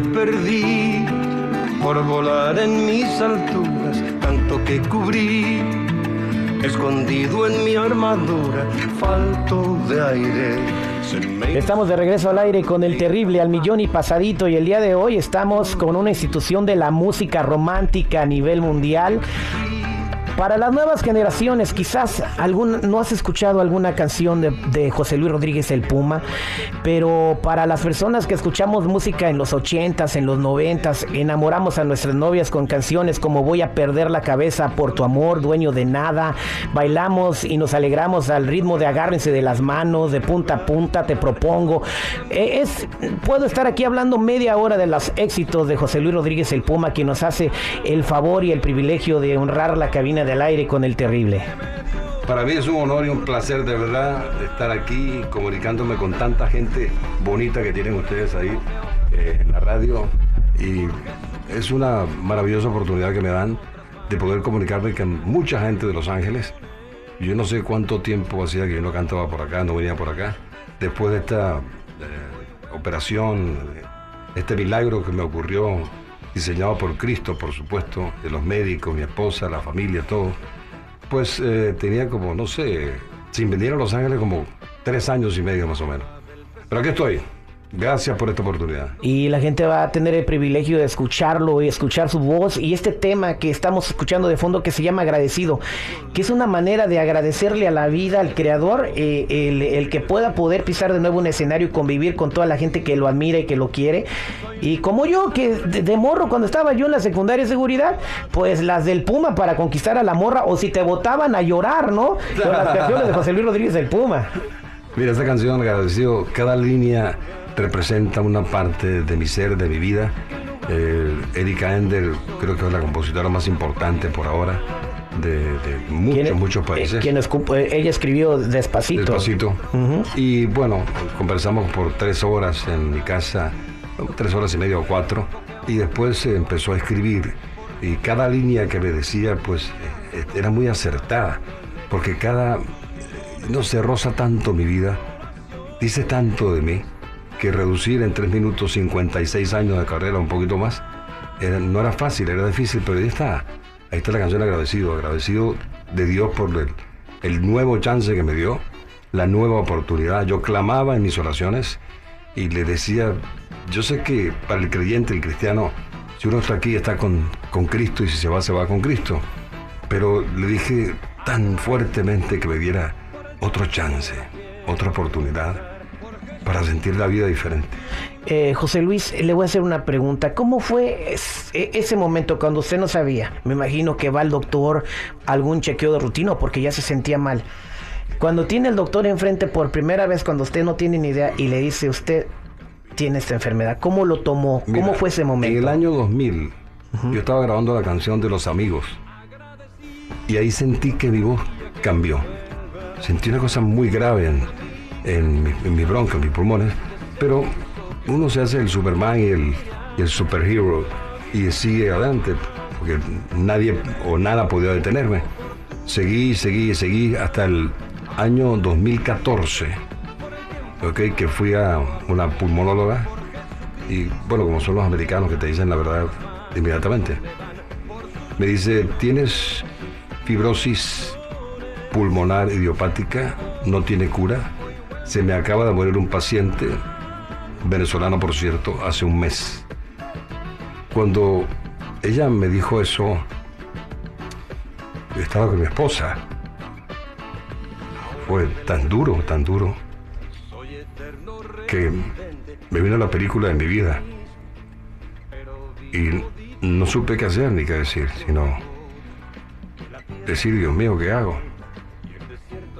perdí por volar en mis alturas, tanto que cubrí, escondido en mi armadura, falto de aire. Estamos de regreso al aire con el terrible al millón y pasadito y el día de hoy estamos con una institución de la música romántica a nivel mundial. Para las nuevas generaciones, quizás algún, no has escuchado alguna canción de, José Luis Rodríguez el Puma, pero para las personas que escuchamos música en los 80s, en los 90s, enamoramos a nuestras novias con canciones como Voy a perder la cabeza por tu amor, dueño de nada, bailamos y nos alegramos al ritmo de agárrense de las manos, de punta a punta, te propongo. Eh, Es, puedo estar aquí hablando media hora de los éxitos de José Luis Rodríguez el Puma, quien nos hace el favor y el privilegio de honrar la cabina del aire con el terrible. Para mí es un honor y un placer de verdad estar aquí comunicándome con tanta gente bonita que tienen ustedes ahí eh, en la radio y es una maravillosa oportunidad que me dan de poder comunicarme con mucha gente de Los Ángeles. Yo no sé cuánto tiempo hacía que yo no cantaba por acá, no venía por acá. Después de esta eh, operación, este milagro que me ocurrió, diseñado por Cristo, por supuesto, de los médicos, mi esposa, la familia, todo pues eh, tenía como, no sé, sin venir a Los Ángeles como tres años y medio más o menos. Pero aquí estoy. Gracias por esta oportunidad. Y la gente va a tener el privilegio de escucharlo y escuchar su voz y este tema que estamos escuchando de fondo que se llama agradecido, que es una manera de agradecerle a la vida, al creador, eh, el, el que pueda poder pisar de nuevo un escenario y convivir con toda la gente que lo admira y que lo quiere. Y como yo, que de, de morro, cuando estaba yo en la secundaria de seguridad, pues las del Puma para conquistar a la morra, o si te votaban a llorar, ¿no? Con las canciones de José Luis Rodríguez del Puma. Mira, esta canción, agradecido, cada línea representa una parte de mi ser, de mi vida. Eh, Erika Ender creo que es la compositora más importante por ahora de, de muchos, ¿Quién- muchos eh, países. quien escup- eh, ella escribió Despacito. Despacito. Ujú. Y bueno, conversamos por tres horas en mi casa, tres horas y media o cuatro, y después se empezó a escribir. Y cada línea que me decía, pues, eh, era muy acertada, porque cada, eh, no se roza tanto mi vida, dice tanto de mí, que reducir en tres minutos 56 años de carrera, un poquito más, no era fácil, era difícil, pero ahí está. Ahí está la canción agradecido, agradecido de Dios por el, el nuevo chance que me dio, la nueva oportunidad. Yo clamaba en mis oraciones y le decía, yo sé que para el creyente, el cristiano, si uno está aquí está con, con Cristo y si se va, se va con Cristo. Pero le dije tan fuertemente que me diera otro chance, otra oportunidad para sentir la vida diferente. Eh, José Luis, le voy a hacer una pregunta. ¿Cómo fue e- ese momento cuando usted no sabía? Me imagino que va al doctor, algún chequeo de rutina porque ya se sentía mal. Cuando tiene el doctor enfrente por primera vez, cuando usted no tiene ni idea y le dice usted tiene esta enfermedad, ¿cómo lo tomó? ¿Cómo fue ese momento? En el año 2000, yo estaba grabando la canción de Los Amigos. Y ahí sentí que mi voz cambió. Sentí una cosa muy grave en, en, mi, en bronca, en mis pulmones. Pero uno se hace el Superman y el, y superhero y sigue adelante. Porque nadie o nada podía detenerme. Seguí, seguí, seguí hasta el año 2014. ¿ok? Que fui a una pulmonóloga y bueno, como son los americanos que te dicen la verdad inmediatamente. Me dice, tienes fibrosis pulmonar idiopática, no tiene cura. Se me acaba de morir un paciente, venezolano por cierto, hace un mes. Cuando ella me dijo eso, yo estaba con mi esposa. Fue tan duro, tan duro, que me vino la película de mi vida. Y no supe qué hacer ni qué decir, sino decir, Dios mío, ¿qué hago?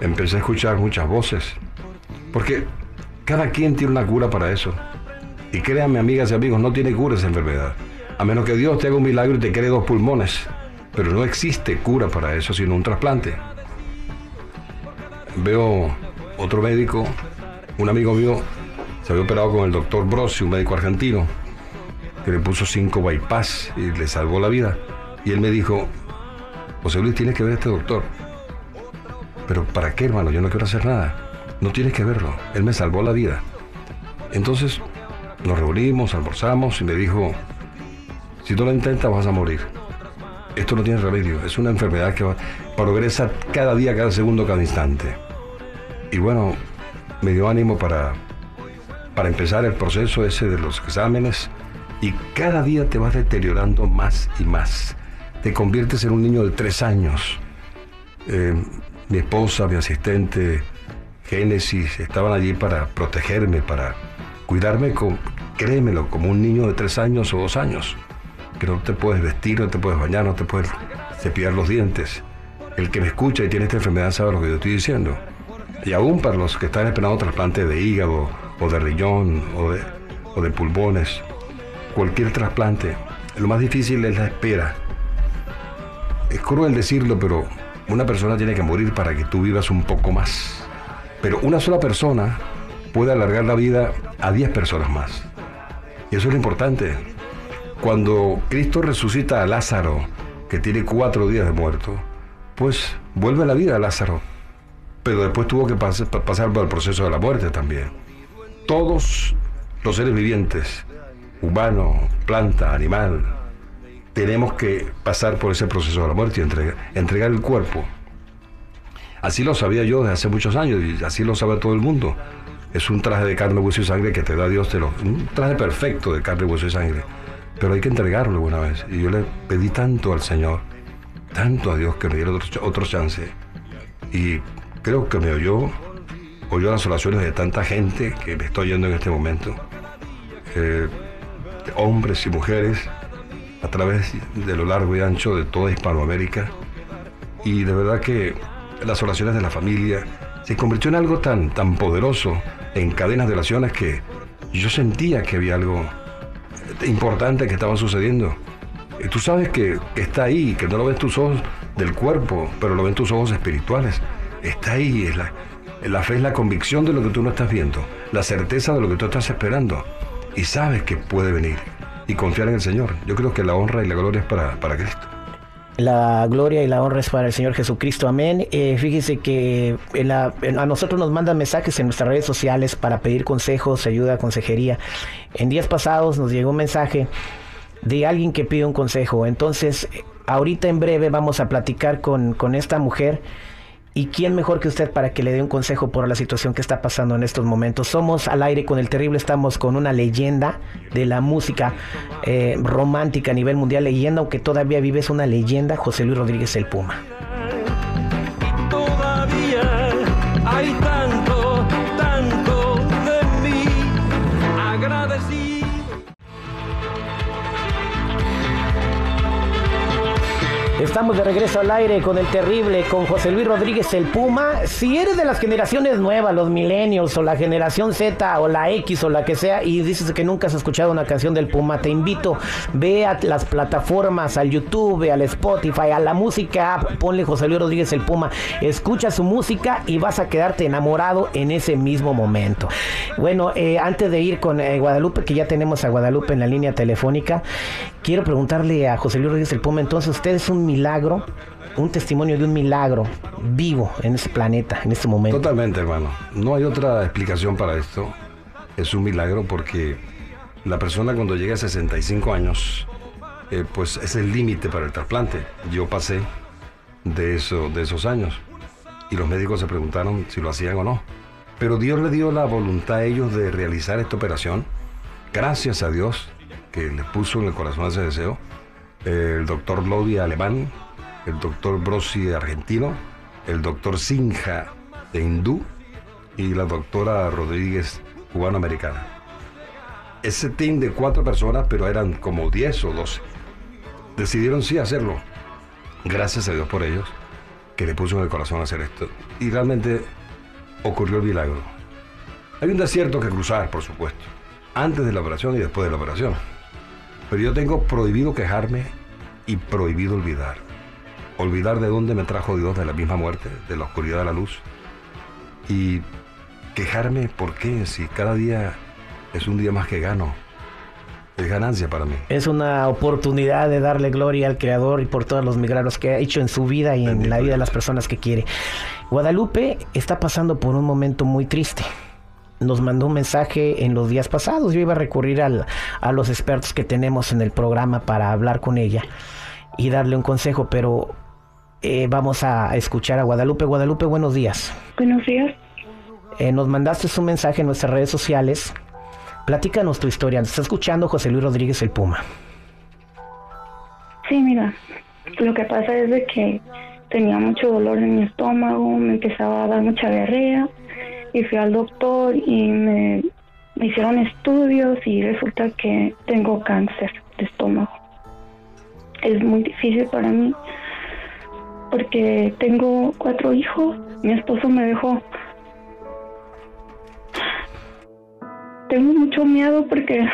Empecé a escuchar muchas voces, porque cada quien tiene una cura para eso. Y créanme, amigas y amigos, no tiene cura esa enfermedad. A menos que Dios te haga un milagro y te cree dos pulmones. Pero no existe cura para eso, sino un trasplante. Veo otro médico, un amigo mío, se había operado con el doctor Brossi, un médico argentino, que le puso cinco bypass y le salvó la vida. Y él me dijo, José Luis, tienes que ver a este doctor. Pero ¿para qué, hermano? Yo no quiero hacer nada. No tienes que verlo. Él me salvó la vida. Entonces nos reunimos, almorzamos y me dijo, si tú lo intentas vas a morir. Esto no tiene remedio, es una enfermedad que progresa cada día, cada segundo, cada instante. Y bueno, me dio ánimo para, para empezar el proceso ese de los exámenes y cada día te vas deteriorando más y más. Te conviertes en un niño de tres años. Eh, mi esposa, mi asistente, Génesis, estaban allí para protegerme, para cuidarme, créemelo, como un niño de tres años o dos años, que no te puedes vestir, no te puedes bañar, no te puedes cepillar los dientes. El que me escucha y tiene esta enfermedad sabe lo que yo estoy diciendo. Y aún para los que están esperando trasplante de hígado o de riñón o de pulmones, cualquier trasplante, lo más difícil es la espera. Es cruel decirlo, pero una persona tiene que morir para que tú vivas un poco más. Pero una sola persona puede alargar la vida a 10 personas más. Y eso es lo importante. Cuando Cristo resucita a Lázaro, que tiene cuatro días de muerto, pues vuelve a la vida a Lázaro. Pero después tuvo que pasar por el proceso de la muerte también. Todos los seres vivientes, humano, planta, animal, tenemos que pasar por ese proceso de la muerte y entregar, entregar el cuerpo. Así lo sabía yo desde hace muchos años y así lo sabe todo el mundo es un traje de carne, hueso y sangre que te da Dios, te lo, un traje perfecto de carne, hueso y sangre. Pero hay que entregarlo alguna vez. Y yo le pedí tanto al Señor, tanto a Dios que me diera otro, chance. Y creo que me oyó, oyó las oraciones de tanta gente que me estoy oyendo en este momento. Eh, hombres y mujeres a través de lo largo y ancho de toda Hispanoamérica. Y de verdad que las oraciones de la familia se convirtió en algo tan, tan poderoso en cadenas de oraciones que yo sentía que había algo importante que estaba sucediendo. Y tú sabes que, está ahí, que no lo ves tus ojos del cuerpo, pero lo ven tus ojos espirituales. Está ahí, es la, la fe es la convicción de lo que tú no estás viendo, la certeza de lo que tú estás esperando. Y sabes que puede venir. Y confiar en el Señor. Yo creo que la honra y la gloria es para, para Cristo. La gloria y la honra es para el Señor Jesucristo. Amén. Eh, fíjese que a nosotros nos mandan mensajes en nuestras redes sociales para pedir consejos, ayuda, consejería. En días pasados nos llegó un mensaje de alguien que pide un consejo. Entonces, ahorita en breve vamos a platicar con, con esta mujer ¿Y quién mejor que usted para que le dé un consejo por la situación que está pasando en estos momentos? Somos al aire con el terrible, estamos con una leyenda de la música eh, romántica a nivel mundial, leyenda, aunque todavía vive, es una leyenda, José Luis Rodríguez el Puma. De regreso al aire con el terrible, con José Luis Rodríguez el Puma. Si eres de las generaciones nuevas, los millennials o la generación Z o la X o la que sea, y dices que nunca has escuchado una canción del Puma, te invito, ve a las plataformas, al YouTube, al Spotify, a la música ponle José Luis Rodríguez el Puma, escucha su música y vas a quedarte enamorado en ese mismo momento. Bueno, eh, antes de ir con eh, Guadalupe, que ya tenemos a Guadalupe en la línea telefónica, quiero preguntarle a José Luis Rodríguez el Puma, entonces usted es un milagro, un testimonio de un milagro vivo en ese planeta, en este momento. Totalmente, hermano. No hay otra explicación para esto. Es un milagro porque la persona cuando llega a 65 años, eh, pues es el límite para el trasplante. Yo pasé de, eso, de esos años y los médicos se preguntaron si lo hacían o no. Pero Dios le dio la voluntad a ellos de realizar esta operación. Gracias a Dios que les puso en el corazón ese deseo el doctor Lodi alemán, el doctor Brossi argentino, el doctor Sinja de hindú y la doctora Rodríguez cubano-americana. Ese team de cuatro personas, pero eran como 10 o 12, decidieron sí hacerlo. Gracias a Dios por ellos. que le puso en el corazón hacer esto. Y realmente ocurrió el milagro. Hay un desierto que cruzar, por supuesto, antes de la operación y después de la operación. Pero yo tengo prohibido quejarme y prohibido olvidar. Olvidar de dónde me trajo Dios de la misma muerte, de la oscuridad a la luz. Y quejarme, ¿por qué? Si cada día es un día más que gano. Es ganancia para mí. Es una oportunidad de darle gloria al Creador y por todos los milagros que ha hecho en su vida y en la vida de las personas que quiere. Guadalupe está pasando por un momento muy triste. Nos mandó un mensaje en los días pasados. Yo iba a recurrir a los expertos que tenemos en el programa para hablar con ella y darle un consejo, pero eh, vamos a escuchar a Guadalupe. Guadalupe, buenos días. Buenos días. Eh, nos mandaste un mensaje en nuestras redes sociales Platícanos tu historia. Nos está escuchando José Luis Rodríguez el Puma. Sí, mira, lo que pasa es de que tenía mucho dolor en mi estómago, me empezaba a dar mucha diarrea y fui al doctor y me, me hicieron estudios y resulta que tengo cáncer de estómago. Es muy difícil para mí porque tengo cuatro hijos, mi esposo me dejó tengo mucho miedo porque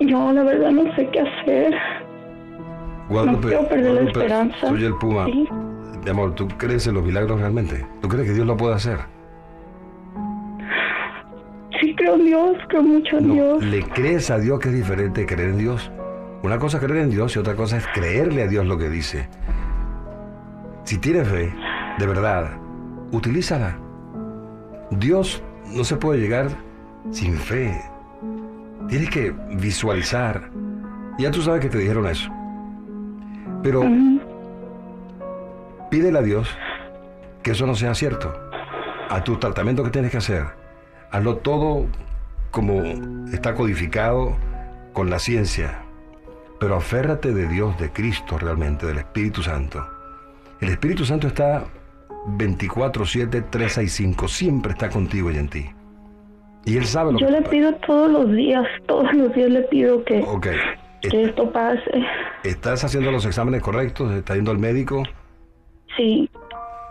yo la verdad no sé qué hacer. no quiero perder la esperanza. Soy el Puma. Mi amor, ¿tú crees en los milagros realmente? ¿Tú crees que Dios lo puede hacer? Sí, creo en Dios, creo mucho en Dios. ¿Le crees a Dios que es diferente creer en Dios? Una cosa es creer en Dios y otra cosa es creerle a Dios lo que dice. Si tienes fe, de verdad, utilízala. Dios no se puede llegar sin fe. Tienes que visualizar. Ya tú sabes que te dijeron eso. Pero pídele a Dios que eso no sea cierto. A tu tratamiento que tienes que hacer, hazlo todo como está codificado con la ciencia. Pero aférrate de Dios, de Cristo realmente, del Espíritu Santo. El Espíritu Santo está 24-7, 365, siempre está contigo y en ti. Y él sabe lo Yo le pido todos los días, todos los días le pido que, que esto pase. ¿Estás haciendo los exámenes correctos? ¿Estás yendo al médico? Sí.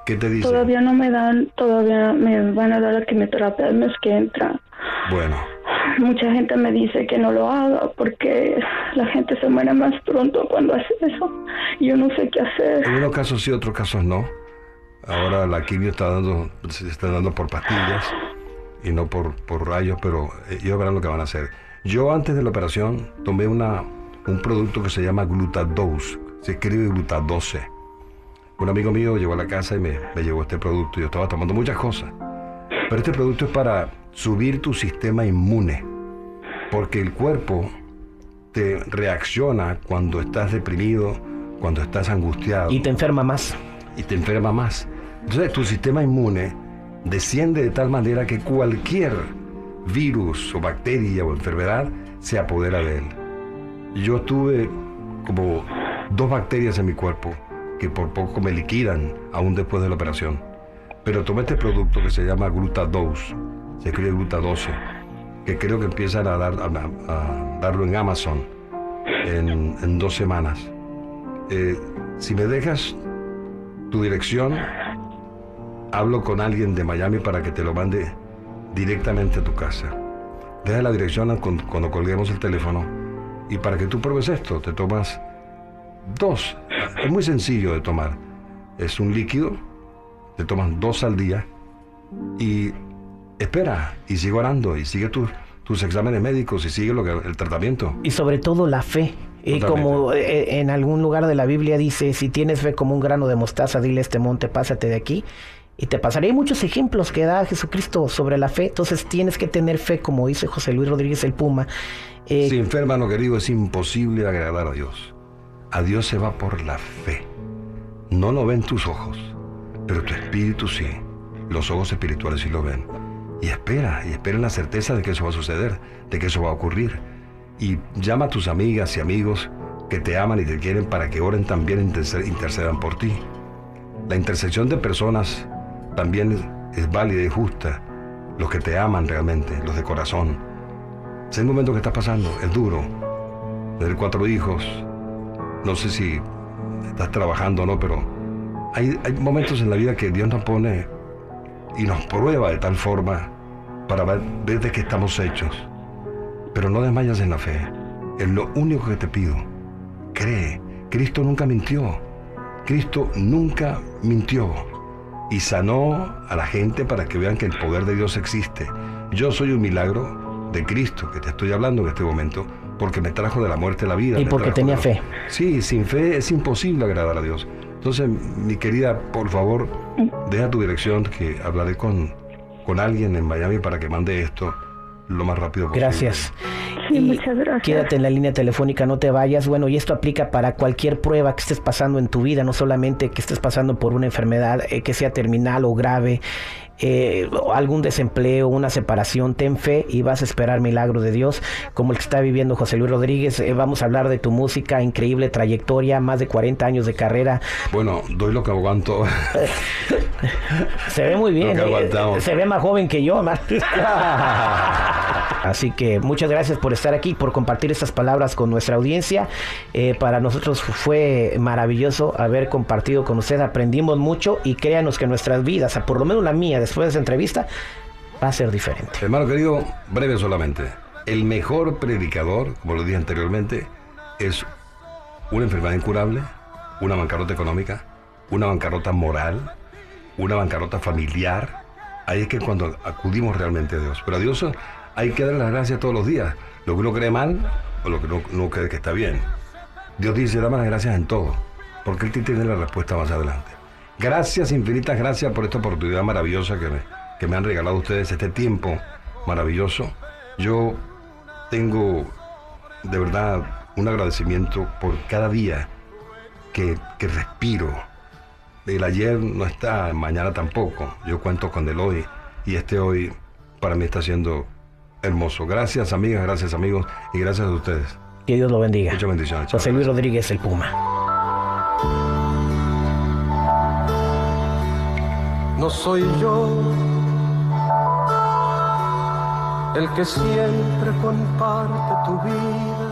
¿Qué te dice? Todavía no me dan, todavía me van a dar la quimioterapia el mes que entra. Bueno. Mucha gente me dice que no lo haga porque la gente se muere más pronto cuando hace eso. Yo no sé qué hacer. En unos casos sí, otros casos no. Ahora la quimio está dando, se está dando por pastillas y no por, por rayos, pero eh, ellos verán lo que van a hacer. Yo antes de la operación tomé una, un producto que se llama Glutadose, se escribe Glutadose. Un amigo mío llegó a la casa y me, me llevó este producto. Yo estaba tomando muchas cosas. Pero este producto es para subir tu sistema inmune, porque el cuerpo te reacciona cuando estás deprimido, cuando estás angustiado. Y te enferma más. Y te enferma más. Entonces tu sistema inmune desciende de tal manera que cualquier virus o bacteria o enfermedad se apodera de él. Yo tuve como dos bacterias en mi cuerpo que por poco me liquidan aún después de la operación. Pero tomé este producto que se llama Glutadose, se escribe Glutadose, que creo que empiezan a, dar, a, darlo en Amazon en, dos semanas. Eh, si me dejas tu dirección, hablo con alguien de Miami para que te lo mande directamente a tu casa. Deja la dirección cuando colguemos el teléfono y para que tú pruebes esto, te tomas dos. Es muy sencillo de tomar. Es un líquido, te tomas dos al día y espera y sigue orando y sigue tus, tus exámenes médicos y sigue lo que, el tratamiento. Y sobre todo la fe. Y como eh, en algún lugar de la Biblia dice, si tienes fe como un grano de mostaza, dile a este monte, pásate de aquí. Y te pasaré muchos ejemplos que da Jesucristo sobre la fe. Entonces tienes que tener fe, como dice José Luis Rodríguez el Puma. Eh, Sin fe, hermano querido, es imposible agradar a Dios. A Dios se va por la fe. No lo ven tus ojos, pero tu espíritu sí. Los ojos espirituales sí lo ven. Y espera, y espera en la certeza de que eso va a suceder, de que eso va a ocurrir y llama a tus amigas y amigos que te aman y te quieren para que oren también e intercedan por ti. La intersección de personas también es válida y justa. Los que te aman realmente, los de corazón. Es el momento que estás pasando, es duro. Tener cuatro hijos, no sé si estás trabajando o no, pero hay, hay momentos en la vida que Dios nos pone y nos prueba de tal forma para ver, ver de qué estamos hechos. Pero no desmayas en la fe. Es lo único que te pido. Cree. Cristo nunca mintió. Cristo nunca mintió. Y sanó a la gente para que vean que el poder de Dios existe. Yo soy un milagro de Cristo que te estoy hablando en este momento porque me trajo de la muerte a la vida. Y porque tenía fe. Sí, sin fe es imposible agradar a Dios. Entonces, mi querida, por favor, deja tu dirección que hablaré con, con alguien en Miami para que mande esto lo más rápido posible. Gracias. Sí, Y muchas gracias. Quédate en la línea telefónica, no te vayas. Bueno, y esto aplica para cualquier prueba que estés pasando en tu vida, no solamente que estés pasando por una enfermedad eh, que sea terminal o grave, eh, algún desempleo, una separación. Ten fe y vas a esperar milagro de Dios, como el que está viviendo José Luis Rodríguez. Eh, vamos a hablar de tu música, increíble trayectoria, más de 40 años de carrera. Bueno, doy lo que aguanto. Se ve muy bien, eh, se ve más joven que yo, man. Así que muchas gracias por estar aquí, por compartir estas palabras con nuestra audiencia. Eh, para nosotros fue maravilloso haber compartido con usted, aprendimos mucho y créanos que nuestras vidas, por lo menos la mía, después de esa entrevista, va a ser diferente. Hermano querido, breve solamente. El mejor predicador, como lo dije anteriormente, es una enfermedad incurable, una bancarrota económica, una bancarrota moral, una bancarrota familiar. Ahí es que cuando acudimos realmente a Dios. Pero a Dios hay que darle las gracias todos los días. Lo que uno cree mal o lo que uno, uno cree que está bien. Dios dice, dame las gracias en todo, porque Él te tiene la respuesta más adelante. Gracias, infinitas gracias por esta oportunidad maravillosa que me, que me han regalado ustedes, este tiempo maravilloso. Yo tengo de verdad un agradecimiento por cada día que, que respiro. El ayer no está, mañana tampoco. Yo cuento con el hoy y este hoy para mí está siendo hermoso. Gracias amigas, gracias amigos y gracias a ustedes. Que Dios lo bendiga. Muchas bendiciones. José Luis Rodríguez, el Puma. No soy yo el que siempre comparte tu vida.